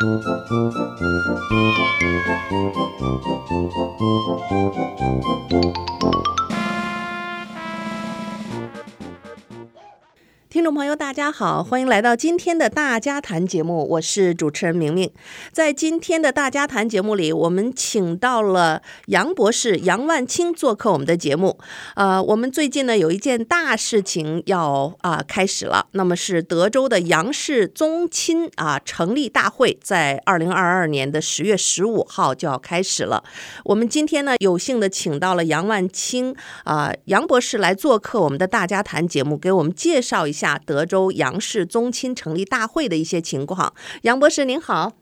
Thank you. 朋友，大家好，欢迎来到今天的大家谈节目，我是主持人明明。在今天的大家谈节目里，我们请到了杨博士杨万清做客我们的节目。呃，我们最近呢有一件大事情要啊、开始了，那么是德州的杨氏宗亲啊成立大会，在二零二二年的十月十五号就要开始了。我们今天呢有幸的请到了杨万清啊、杨博士来做客我们的大家谈节目，给我们介绍一下。德州杨氏宗亲成立大会的一些情况，杨博士您好，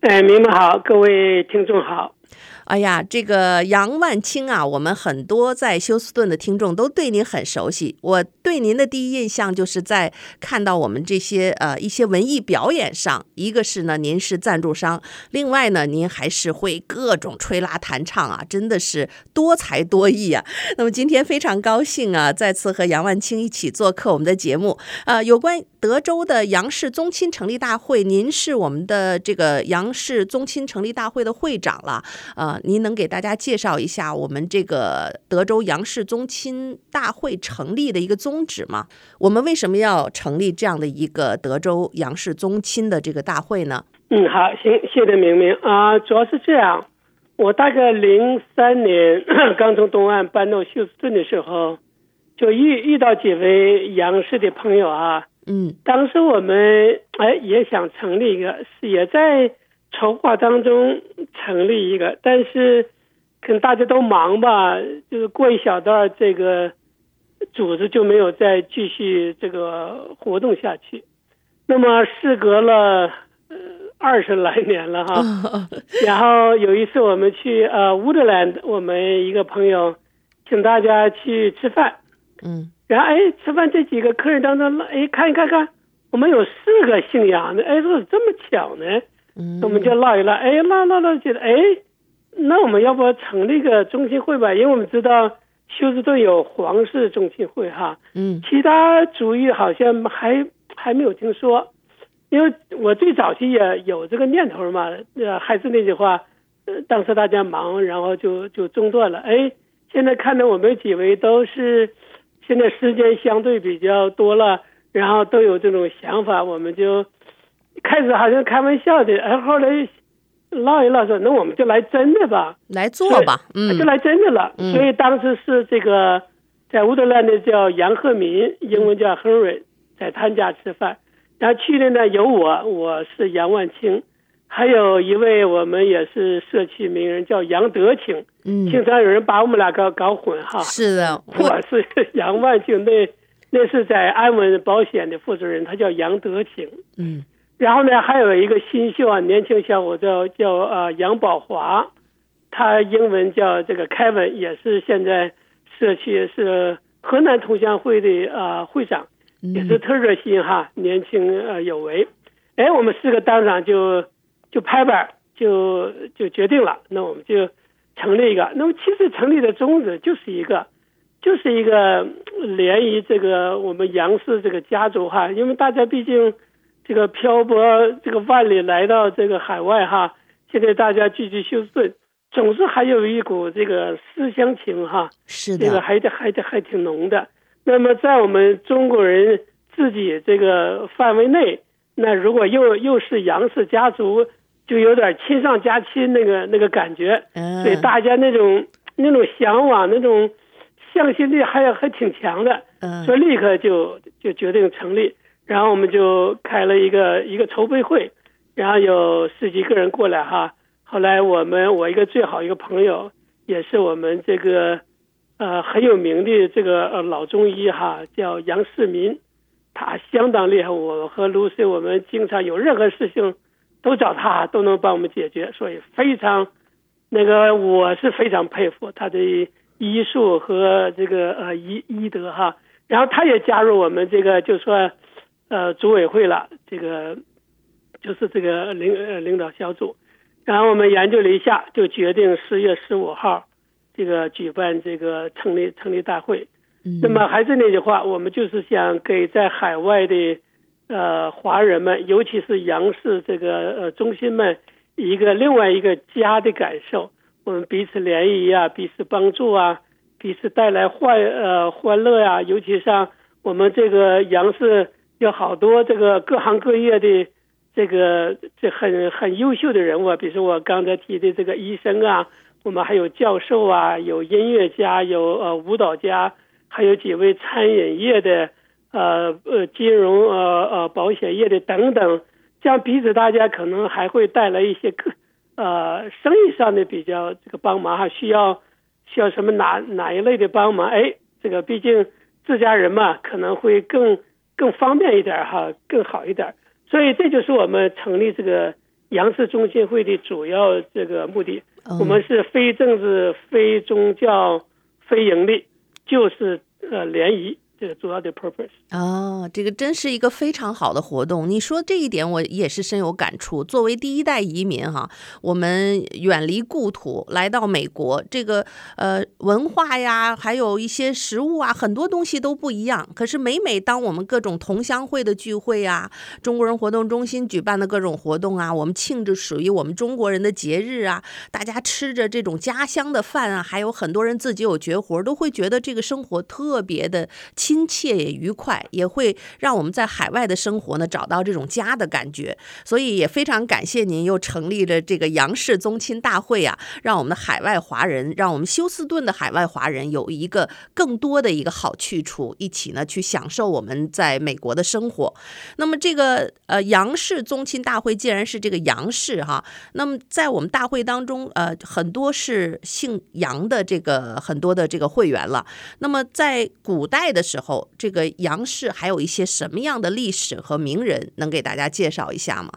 哎，明们好，各位听众好。哎呀，这个杨万清啊，我们很多在休斯顿的听众都对您很熟悉。我对您的第一印象就是在看到我们这些呃一些文艺表演上，一个是呢您是赞助商，另外呢您还是会各种吹拉弹唱啊，真的是多才多艺啊。那么今天非常高兴啊，再次和杨万清一起做客我们的节目。呃，有关德州的杨氏宗亲成立大会，您是我们的这个杨氏宗亲成立大会的会长了，呃。您能给大家介绍一下我们这个德州杨氏宗亲大会成立的一个宗旨吗？我们为什么要成立这样的一个德州杨氏宗亲的这个大会呢？嗯，好，行，谢谢明明啊、主要是这样，我大概零三年刚从东岸搬到休斯顿的时候，就遇遇到几位杨氏的朋友啊，嗯，当时我们哎也想成立一个，也在。筹划当中成立一个，但是可能大家都忙吧，就是过一小段，这个组织就没有再继续这个活动下去。那么事隔了呃二十来年了哈，然后有一次我们去呃 Woodland，我们一个朋友请大家去吃饭，嗯，然后哎吃饭这几个客人当中，哎看一看看，我们有四个姓杨的，哎说这么巧呢。嗯，我们就唠一唠，哎，唠唠唠，觉得哎，那我们要不成立个中心会吧？因为我们知道休斯顿有皇室中心会哈，嗯，其他族裔好像还还没有听说。因为我最早期也有这个念头嘛，呃，还是那句话，呃，当时大家忙，然后就就中断了。哎，现在看到我们几位都是现在时间相对比较多了，然后都有这种想法，我们就。开始好像开玩笑的，然后后来唠一唠说：“那我们就来真的吧，来做吧，嗯，就来真的了。嗯”所以当时是这个在乌德兰的叫杨鹤民，英文叫 Henry，在他家吃饭。然后去的呢有我，我是杨万清，还有一位我们也是社区名人叫杨德清。嗯，经常有人把我们俩搞搞混哈。是的，我，我是杨万清，那那是在安稳保险的负责人，他叫杨德清。嗯。然后呢，还有一个新秀啊，年轻小伙叫叫呃杨宝华，他英文叫这个 Kevin，也是现在社区是河南同乡会的呃会长，也是特热心哈，年轻呃有为。哎，我们四个当场就就拍板，就就决定了，那我们就成立一个。那么其实成立的宗旨就是一个，就是一个联谊这个我们杨氏这个家族哈，因为大家毕竟。这个漂泊这个万里来到这个海外哈，现在大家聚集休斯顿，总是还有一股这个思乡情哈，是的，这个还得还得还挺浓的。那么在我们中国人自己这个范围内，那如果又又是杨氏家族，就有点亲上加亲那个那个感觉，所以大家那种那种向往那种向心力还还挺强的，所以立刻就就决定成立。然后我们就开了一个一个筹备会，然后有十几个人过来哈。后来我们我一个最好一个朋友，也是我们这个呃很有名的这个呃老中医哈，叫杨世民，他相当厉害。我和卢 C 我们经常有任何事情都找他，都能帮我们解决，所以非常那个我是非常佩服他的医术和这个呃医医德哈。然后他也加入我们这个就说呃组委会了，这个就是这个领呃领导小组。然后我们研究了一下，就决定十月十五号这个举办这个成立成立大会。那么还是那句话，我们就是想给在海外的呃华人们，尤其是杨氏这个呃中心们一个另外一个家的感受。我们彼此联谊啊，彼此帮助啊，彼此带来欢呃欢乐呀、啊。尤其像我们这个杨氏有好多这个各行各业的这个这很很优秀的人物，啊比如说我刚才提的这个医生啊，我们还有教授啊，有音乐家，有呃舞蹈家。还有几位餐饮业的，呃呃，金融呃呃保险业的等等，这样彼此大家可能还会带来一些个呃生意上的比较这个帮忙哈，需要需要什么哪哪一类的帮忙？哎，这个毕竟自家人嘛，可能会更更方便一点哈，更好一点。所以这就是我们成立这个杨氏中心会的主要这个目的。我们是非政治、非宗教、非盈利。就是呃联谊。这个主要的 purpose 哦，这个真是一个非常好的活动。你说这一点，我也是深有感触。作为第一代移民哈，我们远离故土来到美国，这个呃文化呀，还有一些食物啊，很多东西都不一样。可是每每当我们各种同乡会的聚会啊，中国人活动中心举办的各种活动啊，我们庆祝属于我们中国人的节日啊，大家吃着这种家乡的饭啊，还有很多人自己有绝活，都会觉得这个生活特别的。亲切也愉快，也会让我们在海外的生活呢找到这种家的感觉。所以也非常感谢您又成立了这个杨氏宗亲大会啊，让我们的海外华人，让我们休斯顿的海外华人有一个更多的一个好去处，一起呢去享受我们在美国的生活。那么这个呃杨氏宗亲大会既然是这个杨氏哈，那么在我们大会当中呃很多是姓杨的这个很多的这个会员了。那么在古代的时。时候，这个杨氏还有一些什么样的历史和名人，能给大家介绍一下吗？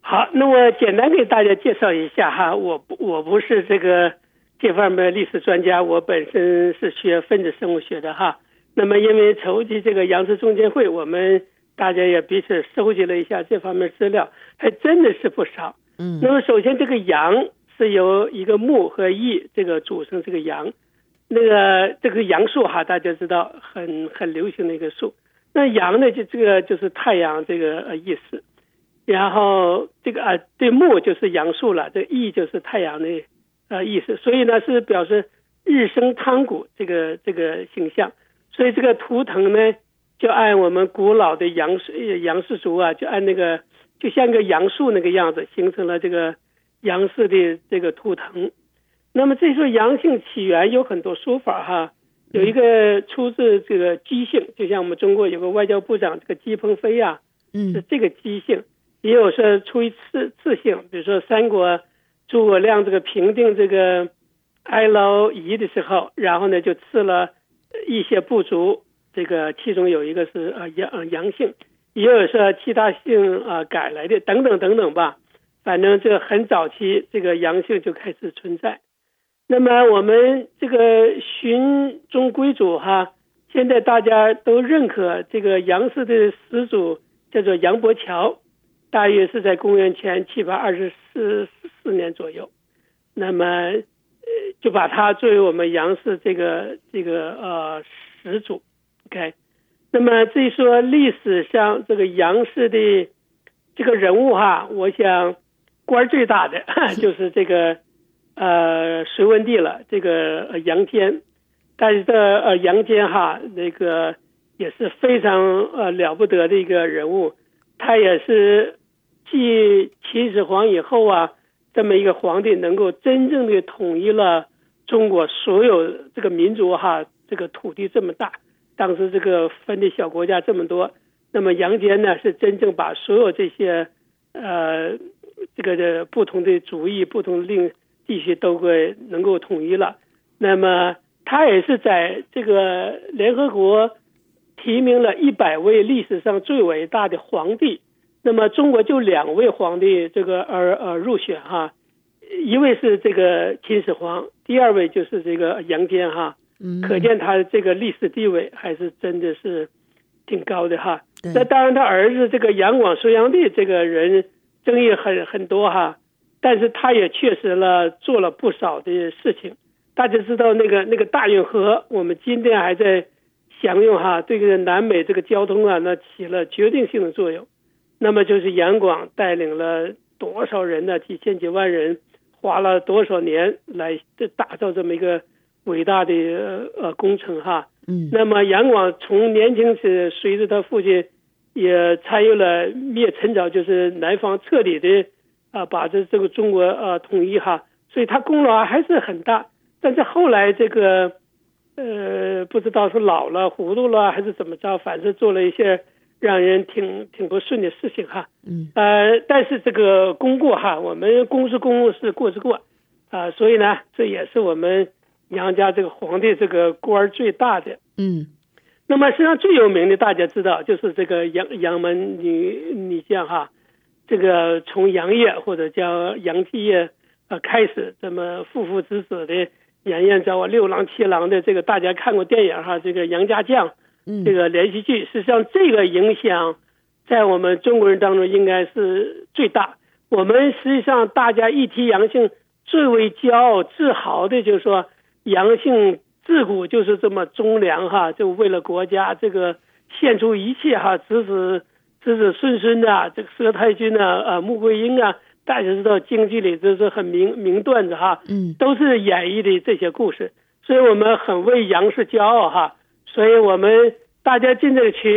好，那我简单给大家介绍一下哈，我不我不是这个这方面历史专家，我本身是学分子生物学的哈。那么因为筹集这个杨氏中心会，我们大家也彼此收集了一下这方面资料，还真的是不少。嗯，那么首先这个杨是由一个木和义这个组成这个杨。那个这个杨树哈，大家知道很很流行的一个树。那杨呢，就这个就是太阳这个呃意思。然后这个啊，对木就是杨树了，这义就是太阳的呃意思。所以呢，是表示日升汤谷这个这个形象。所以这个图腾呢，就按我们古老的杨氏杨氏族啊，就按那个就像个杨树那个样子，形成了这个杨氏的这个图腾。那么这时候阳性起源有很多说法哈，有一个出自这个姬姓，就像我们中国有个外交部长这个姬鹏飞啊，嗯，是这个姬姓，也有说出于次次姓，比如说三国诸葛亮这个平定这个哀牢夷的时候，然后呢就赐了一些部族，这个其中有一个是啊杨杨姓，也有说其他姓啊改来的等等等等吧，反正这个很早期这个杨姓就开始存在。那么我们这个寻宗归祖哈，现在大家都认可这个杨氏的始祖叫做杨伯桥，大约是在公元前七百二十四四年左右。那么呃，就把他作为我们杨氏这个这个呃始祖。OK，那么至于说历史上这个杨氏的这个人物哈，我想官最大的 就是这个。呃，隋文帝了，这个杨坚，但是这呃杨坚哈，那个也是非常呃了不得的一个人物，他也是继秦始皇以后啊，这么一个皇帝，能够真正的统一了中国所有这个民族哈，这个土地这么大，当时这个分的小国家这么多，那么杨坚呢，是真正把所有这些呃这个的不同的主义、不同的令。地区都会能够统一了，那么他也是在这个联合国提名了一百位历史上最伟大的皇帝，那么中国就两位皇帝这个而而入选哈，一位是这个秦始皇，第二位就是这个杨坚哈。嗯，可见他的这个历史地位还是真的是挺高的哈。那当然，他儿子这个杨广、隋炀帝这个人争议很很多哈，但是他也确实了做了不少的事情。大家知道那个那个大运河，我们今天还在享用哈，对这个南北这个交通啊，那起了决定性的作用。那么就是杨广带领了多少人呢？几千几万人，花了多少年来打造这么一个伟大的呃工程哈。嗯。那么杨广从年轻时随着他父亲也参与了灭陈朝，就是南方彻底的啊把这这个中国啊统一哈，所以他功劳还是很大。但是后来这个呃不知道是老了糊涂了还是怎么着，反正做了一些。让人挺挺不顺的事情哈，嗯，呃，但是这个功过哈，我们功是功，是过是过，啊、呃，所以呢，这也是我们杨家这个皇帝这个官儿最大的，嗯，那么实际上最有名的大家知道就是这个杨杨门女女将哈，这个从杨业或者叫杨继业呃开始，这么父父子子的杨艳照啊，六郎七郎的这个大家看过电影哈，这个杨家将。这个连续剧，实际上这个影响在我们中国人当中应该是最大。我们实际上大家一提杨姓，最为骄傲自豪的就是说，杨姓自古就是这么忠良哈，就为了国家这个献出一切哈，子子子子孙孙的这个佘太君啊呃穆桂英啊，大家知道京剧里这是很名名段子哈，嗯，都是演绎的这些故事，所以我们很为杨氏骄傲哈。所以我们大家进这个群，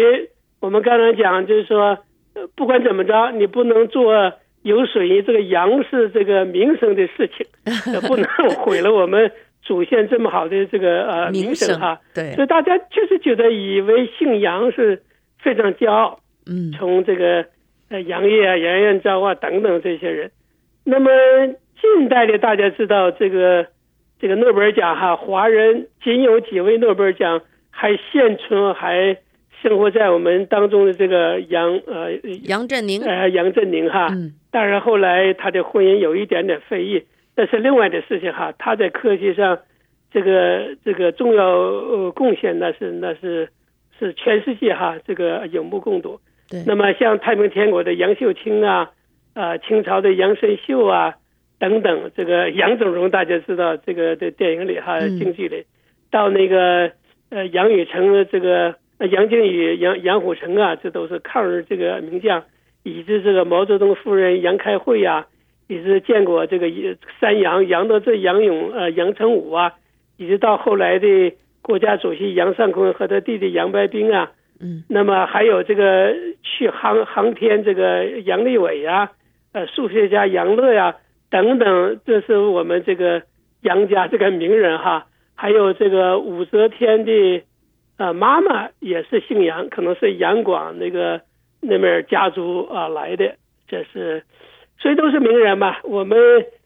我们刚才讲就是说，不管怎么着，你不能做有损于这个杨氏这个名声的事情，不能毁了我们祖先这么好的这个呃名声哈。对，所以大家确实觉得以为姓杨是非常骄傲。嗯，从这个呃杨业啊、杨延昭啊等等这些人，那么近代的大家知道这个这个诺贝尔奖哈，华人仅有几位诺贝尔奖。还现存还生活在我们当中的这个杨呃杨振宁呃杨振宁哈，嗯，当然后来他的婚姻有一点点非议，但是另外的事情哈，他在科学上这个这个重要呃贡献那是那是是全世界哈这个有目共睹。对，那么像太平天国的杨秀清啊，啊清朝的杨慎秀啊等等，这个杨总荣大家知道这个在电影里哈京剧里，嗯，到那个。呃，杨宇成的这个杨靖宇、杨杨虎城啊，这都是抗日这个名将，以及这个毛泽东夫人杨开慧啊，以及见过这个三杨杨德正、杨勇、呃杨成武啊，一直到后来的国家主席杨尚昆和他弟弟杨白冰啊，嗯，那么还有这个去航航天这个杨利伟呀，呃，数学家杨乐呀等等，这是我们这个杨家这个名人哈。还有这个武则天的，呃，妈妈也是姓杨，可能是杨广那个那面家族啊来的，这是，所以都是名人嘛，我们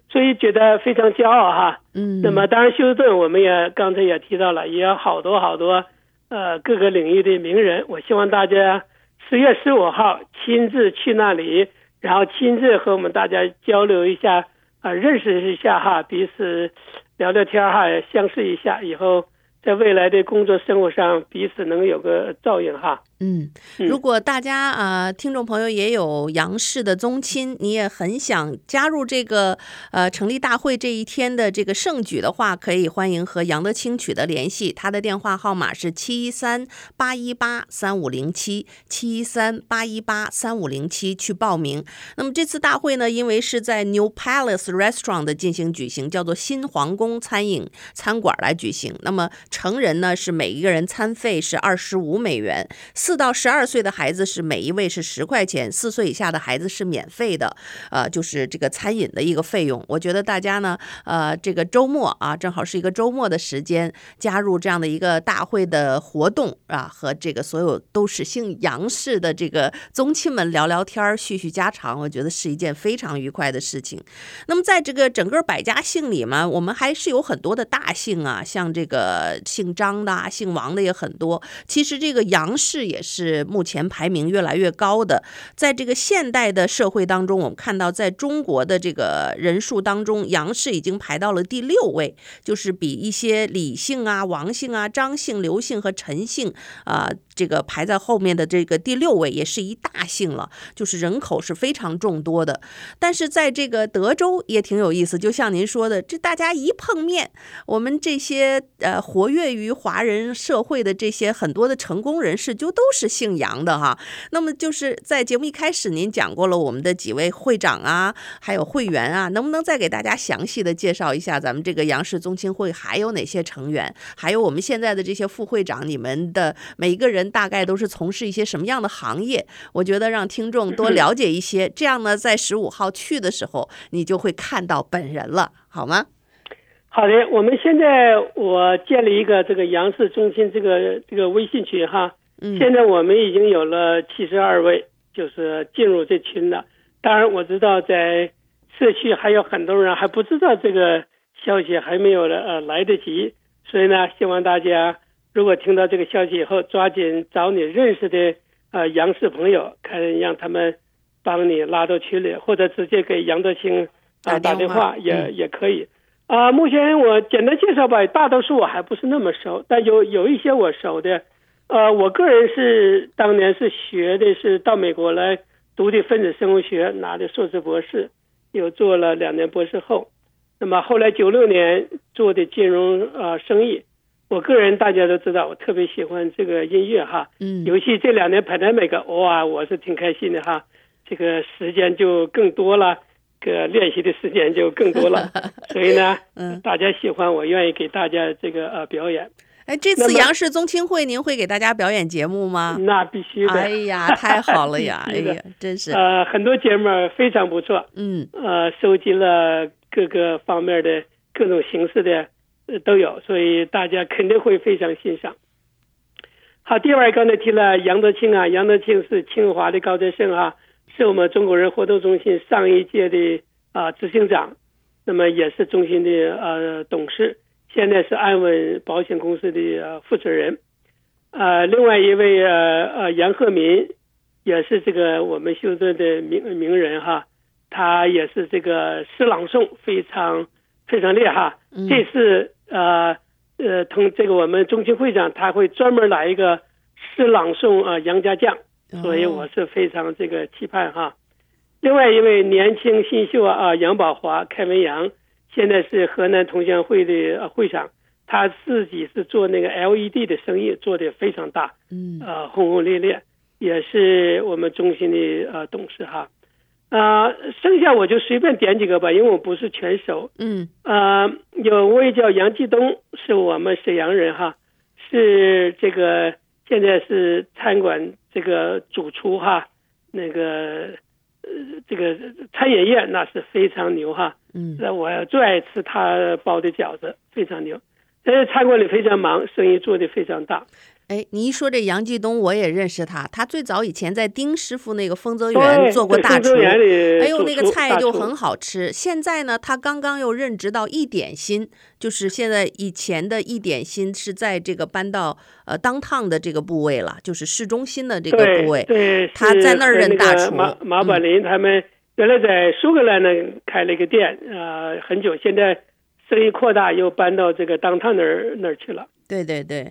所以觉得非常骄傲哈。嗯。那么当然休斯顿我们也刚才也提到了，也有好多好多呃各个领域的名人。我希望大家十月十五号亲自去那里，然后亲自和我们大家交流一下啊、呃，认识一下哈，彼此。聊聊天哈，相识一下，以后在未来的工作生活上彼此能有个照应哈。嗯，如果大家啊、呃，听众朋友也有杨氏的宗亲，你也很想加入这个呃成立大会这一天的这个盛举的话，可以欢迎和杨德清取得联系，他的电话号码是七一三八一八三五零七七一三八一八三五零七去报名。那么这次大会呢，因为是在 New Palace Restaurant 的进行举行，叫做新皇宫餐饮餐馆来举行。那么成人呢是每一个人餐费是二十五美元。四到十二岁的孩子是每一位是十块钱，四岁以下的孩子是免费的，呃，就是这个餐饮的一个费用。我觉得大家呢，呃，这个周末啊，正好是一个周末的时间，加入这样的一个大会的活动啊，和这个所有都是姓杨氏的这个宗亲们聊聊天儿、叙叙家常，我觉得是一件非常愉快的事情。那么在这个整个百家姓里嘛，我们还是有很多的大姓啊，像这个姓张的、姓王的也很多。其实这个杨氏也。也是目前排名越来越高的。在这个现代的社会当中，我们看到在中国的这个人数当中，杨氏已经排到了第六位，就是比一些李姓啊、王姓啊、张姓、刘姓和陈姓啊。这个排在后面的这个第六位也是一大姓了，就是人口是非常众多的。但是在这个德州也挺有意思，就像您说的，这大家一碰面，我们这些呃活跃于华人社会的这些很多的成功人士，就都都是姓杨的哈。那么就是在节目一开始您讲过了我们的几位会长啊，还有会员啊，能不能再给大家详细的介绍一下咱们这个杨氏宗亲会还有哪些成员，还有我们现在的这些副会长，你们的每一个人。大概都是从事一些什么样的行业？我觉得让听众多了解一些，这样呢，在十五号去的时候，你就会看到本人了，好吗？好的，我们现在我建立一个这个杨氏宗亲这个这个微信群哈，嗯，现在我们已经有了七十二位，就是进入这群了。当然我知道在社区还有很多人还不知道这个消息，还没有了呃来得及，所以呢，希望大家。如果听到这个消息以后，抓紧找你认识的呃杨氏朋友，看让他们帮你拉到群里，或者直接给杨德清啊、呃、打电话也、嗯、也可以。啊、呃，目前我简单介绍吧，大多数我还不是那么熟，但有有一些我熟的。呃，我个人是当年是学的是到美国来读的分子生物学，拿的硕士博士，又做了两年博士后。那么后来九六年做的金融啊、呃、生意。我个人大家都知道，我特别喜欢这个音乐哈，嗯，尤其这两年 pandemic，哇，我是挺开心的哈，这个时间就更多了，个练习的时间就更多了，所以呢，嗯，大家喜欢我愿意给大家这个呃表演。哎，这次杨氏宗亲会您会给大家表演节目吗？那必须的。哎呀，太好了 呀！哎呀，真是。呃，很多节目非常不错，嗯，呃，收集了各个方面的各种形式的。都有，所以大家肯定会非常欣赏。好，第二刚才提了杨德清啊，杨德清是清华的高材生啊，是我们中国人活动中心上一届的啊执行长，那么也是中心的呃董事，现在是安稳保险公司的呃负责人。呃，另外一位呃呃杨鹤民，也是这个我们休斯顿的名名人哈，他也是这个诗朗诵非常非常厉害，这次。呃呃，同这个我们中心会长他会专门来一个诗朗诵啊杨家将，所以我是非常这个期盼哈。另外一位年轻新秀啊杨宝华开文杨，现在是河南同乡会的会长，他自己是做那个 LED 的生意，做的非常大，嗯，呃轰轰烈烈，也是我们中心的呃董事哈。啊、呃，剩下我就随便点几个吧，因为我不是全熟。嗯，啊、呃，有位叫杨继东，是我们沈阳人哈，是这个现在是餐馆这个主厨哈，那个呃这个餐饮业那是非常牛哈。嗯，那我最爱吃他包的饺子，非常牛。在餐馆里非常忙，生意做得非常大。哎，你一说这杨继东，我也认识他。他最早以前在丁师傅那个丰泽园做过大厨，哎呦，那个菜就很好吃。现在呢，他刚刚又任职到一点心，就是现在以前的一点心是在这个搬到呃 downtown 的这个部位了，就是市中心的这个部位。对，对他在那儿任大厨。马马板林他们原来在苏格兰呢开了一个店，呃，很久，现在生意扩大，又搬到这个 downtown 那儿那儿去了。对对对，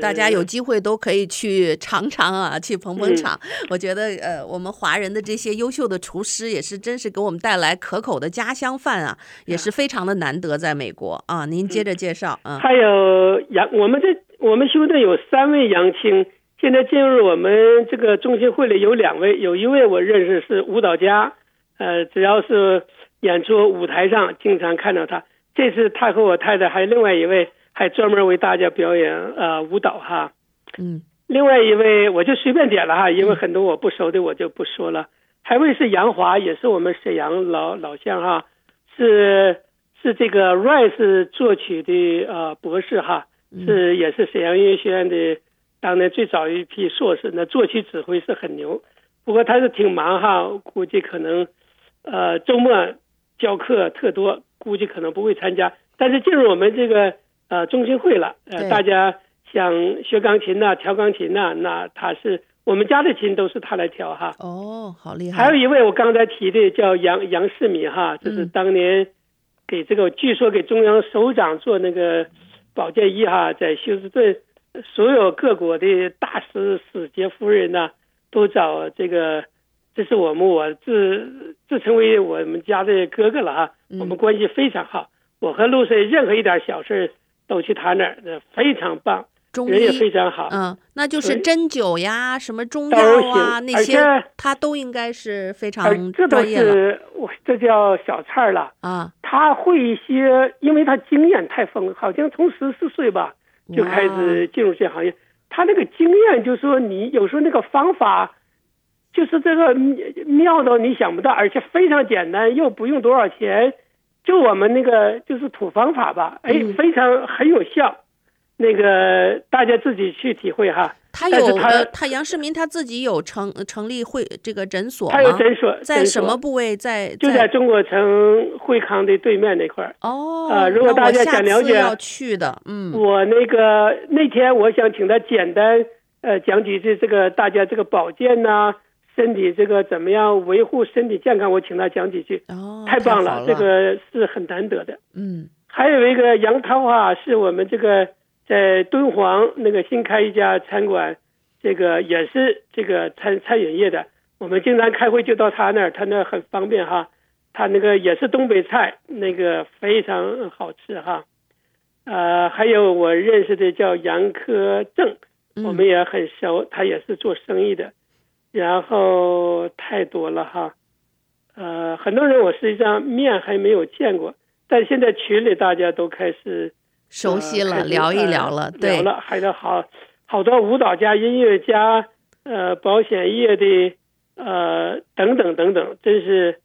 大家有机会都可以去尝尝啊，去捧捧场。嗯、我觉得呃，我们华人的这些优秀的厨师也是真是给我们带来可口的家乡饭啊，也是非常的难得在美国啊。您接着介绍啊。还有杨，我们这我们休斯顿有三位杨青，现在进入我们这个中心会里有两位，有一位我认识是舞蹈家，呃，只要是演出舞台上经常看到他。这次他和我太太还有另外一位。还专门为大家表演呃舞蹈哈，嗯，另外一位我就随便点了哈，因为很多我不熟的我就不说了。还有位是杨华，也是我们沈阳老老乡哈，是是这个 Rice 作曲的呃博士哈，是也是沈阳音乐学院的当年最早一批硕士，那作曲指挥是很牛。不过他是挺忙哈，估计可能呃周末教课特多，估计可能不会参加。但是进入我们这个。呃，中心会了，呃，大家想学钢琴呐、调钢琴呐，那他是我们家的琴都是他来调哈。哦，好厉害！还有一位我刚才提的叫杨杨世民哈，就是当年给这个、嗯、据说给中央首长做那个保健医哈，在休斯顿所有各国的大使使节夫人呐，都找这个，这是我们我自自称为我们家的哥哥了哈，我们关系非常好。我和陆水任何一点小事都去他那儿，非常棒。中人也非常好，嗯，那就是针灸呀，什么中药啊那些，他都应该是非常专业了。这都是我这叫小菜了啊。他会一些，因为他经验太丰富，好像从十四岁吧就开始进入这行业。他那个经验，就是说你有时候那个方法，就是这个妙到你想不到，而且非常简单，又不用多少钱，就我们那个就是土方法吧，哎，非常很有效。那个大家自己去体会哈。他有他他杨世民他自己有成成立会这个诊所？他有诊所，在什么部位？在就在中国城惠康的对面那块儿。哦，啊，如果大家想了解，要去的，嗯，我那个那天我想请他简单呃讲几句这个大家这个保健呐、啊，身体这个怎么样维护身体健康，我请他讲几句。哦，太棒了，了这个是很难得的。嗯，还有一个杨涛啊，是我们这个。在敦煌那个新开一家餐馆，这个也是这个餐餐饮业的。我们经常开会就到他那儿，他那儿很方便哈。他那个也是东北菜，那个非常好吃哈。呃，还有我认识的叫杨科正，我们也很熟，他也是做生意的。然后太多了哈，呃，很多人我实际上面还没有见过，但现在群里大家都开始。熟悉了，聊一聊了，对，聊了，还有好好多舞蹈家、音乐家，呃，保险业的，呃，等等等等，真是，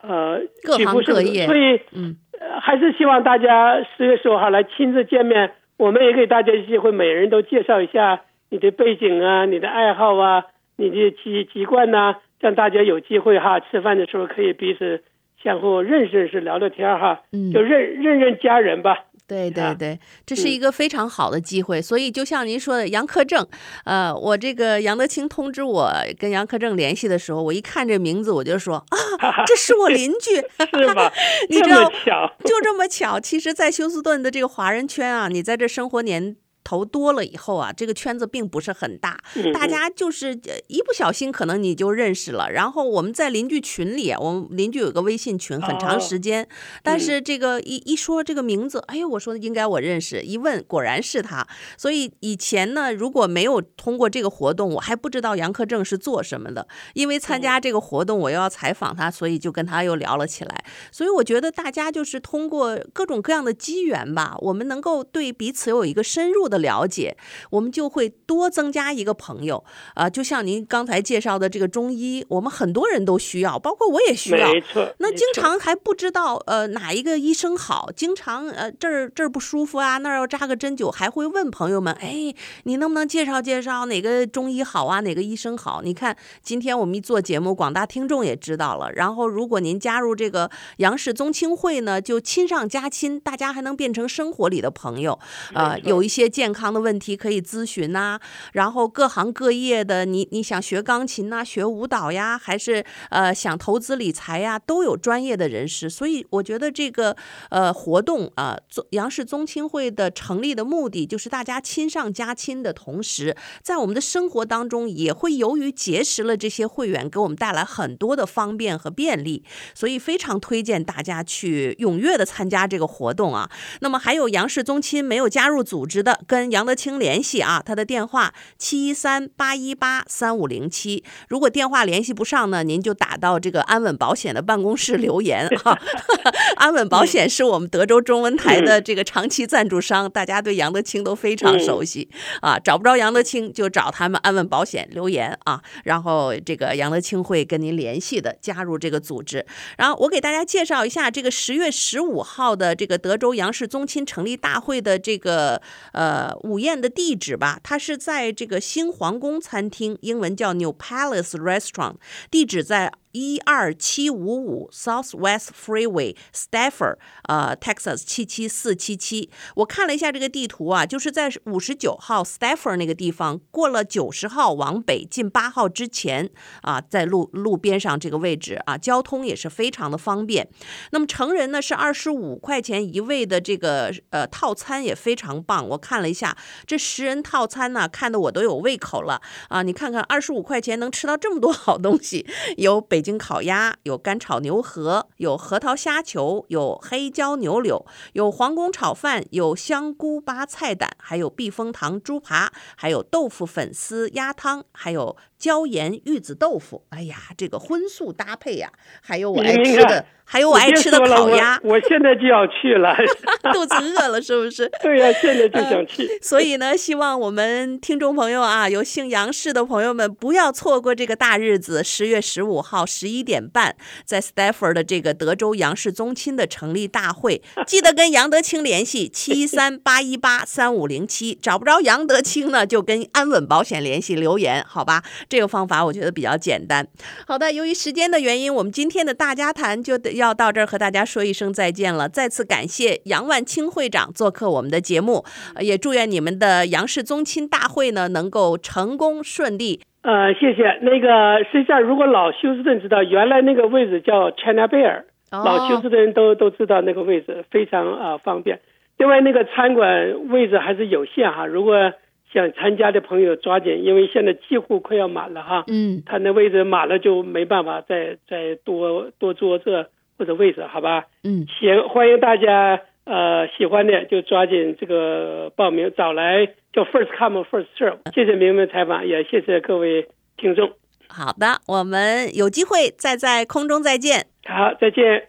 呃，各行各业，所以，嗯，还是希望大家十月十五号来亲自见面，我们也给大家机会，每人都介绍一下你的背景啊，你的爱好啊，你的习习惯呐，让大家有机会哈，吃饭的时候可以彼此相互认识认识，聊聊天哈，嗯，就认认认家人吧。对对对，这是一个非常好的机会，嗯、所以就像您说的，杨克正，呃，我这个杨德清通知我跟杨克正联系的时候，我一看这名字，我就说啊，这是我邻居，是吧？你知道，这就这么巧。其实，在休斯顿的这个华人圈啊，你在这生活年。头多了以后啊，这个圈子并不是很大，大家就是一不小心可能你就认识了。然后我们在邻居群里，我们邻居有个微信群，很长时间。但是这个一一说这个名字，哎呦，我说应该我认识，一问果然是他。所以以前呢，如果没有通过这个活动，我还不知道杨克正是做什么的。因为参加这个活动，我又要采访他，所以就跟他又聊了起来。所以我觉得大家就是通过各种各样的机缘吧，我们能够对彼此有一个深入的。了解，我们就会多增加一个朋友啊、呃，就像您刚才介绍的这个中医，我们很多人都需要，包括我也需要。没错。那经常还不知道呃哪一个医生好，经常呃这儿这儿不舒服啊，那儿要扎个针灸，还会问朋友们，哎，你能不能介绍介绍哪个中医好啊，哪个医生好？你看今天我们一做节目，广大听众也知道了。然后如果您加入这个杨氏宗亲会呢，就亲上加亲，大家还能变成生活里的朋友啊、呃，有一些健健康的问题可以咨询呐，然后各行各业的你你想学钢琴呐，学舞蹈呀，还是呃想投资理财呀，都有专业的人士。所以我觉得这个呃活动啊，杨氏宗亲会的成立的目的就是大家亲上加亲的同时，在我们的生活当中也会由于结识了这些会员，给我们带来很多的方便和便利。所以非常推荐大家去踊跃的参加这个活动啊。那么还有杨氏宗亲没有加入组织的，跟杨德清联系啊，他的电话七一三八一八三五零七。如果电话联系不上呢，您就打到这个安稳保险的办公室留言啊。安稳保险是我们德州中文台的这个长期赞助商，大家对杨德清都非常熟悉啊。找不着杨德清就找他们安稳保险留言啊，然后这个杨德清会跟您联系的，加入这个组织。然后我给大家介绍一下这个十月十五号的这个德州杨氏宗亲成立大会的这个呃午宴的地址吧，它是在这个新皇宫餐厅，英文叫 New Palace Restaurant，地址在一二七五五 Southwest Freeway Stafford，呃，Texas 七七四七七。我看了一下这个地图啊，就是在五十九号 Stafford 那个地方，过了九十号往北进八号之前啊，在路路边上这个位置啊，交通也是非常的方便。那么成人呢是二十五块钱一位的这个呃套餐也非常棒。我看了一下这十人套餐呢，看得我都有胃口了啊！你看看二十五块钱能吃到这么多好东西，有北。北京烤鸭，有干炒牛河，有核桃虾球，有黑椒牛柳，有皇宫炒饭，有香菇扒菜胆，还有避风塘猪扒，还有豆腐粉丝鸭汤，还有椒盐玉子豆腐。哎呀，这个荤素搭配呀、啊，还有我爱吃的。还有我爱吃的烤鸭，我现在就要去了，肚子饿了是不是？对呀、啊，现在就想去、呃。所以呢，希望我们听众朋友啊，有姓杨氏的朋友们不要错过这个大日子，十月十五号十一点半，在 Stafford 的这个德州杨氏宗亲的成立大会，记得跟杨德清联系七三八一八三五零七，找不着杨德清呢，就跟安稳保险联系留言，好吧？这个方法我觉得比较简单。好的，由于时间的原因，我们今天的大家谈就得。要到这儿和大家说一声再见了，再次感谢杨万清会长做客我们的节目，也祝愿你们的杨氏宗亲大会呢能够成功顺利。呃，谢谢。那个实际上，如果老休斯顿知道，原来那个位置叫 China Bear，哦、老休斯顿人都都知道那个位置非常啊、呃、方便。另外，那个餐馆位置还是有限哈，如果想参加的朋友抓紧，因为现在几乎快要满了哈。嗯，他那位置满了就没办法再再多多做这。或者位置，好吧？嗯，行，欢迎大家，呃，喜欢的就抓紧这个报名，早来叫 first come first serve。谢谢明明采访，也谢谢各位听众。好的，我们有机会再在空中再见。好，再见。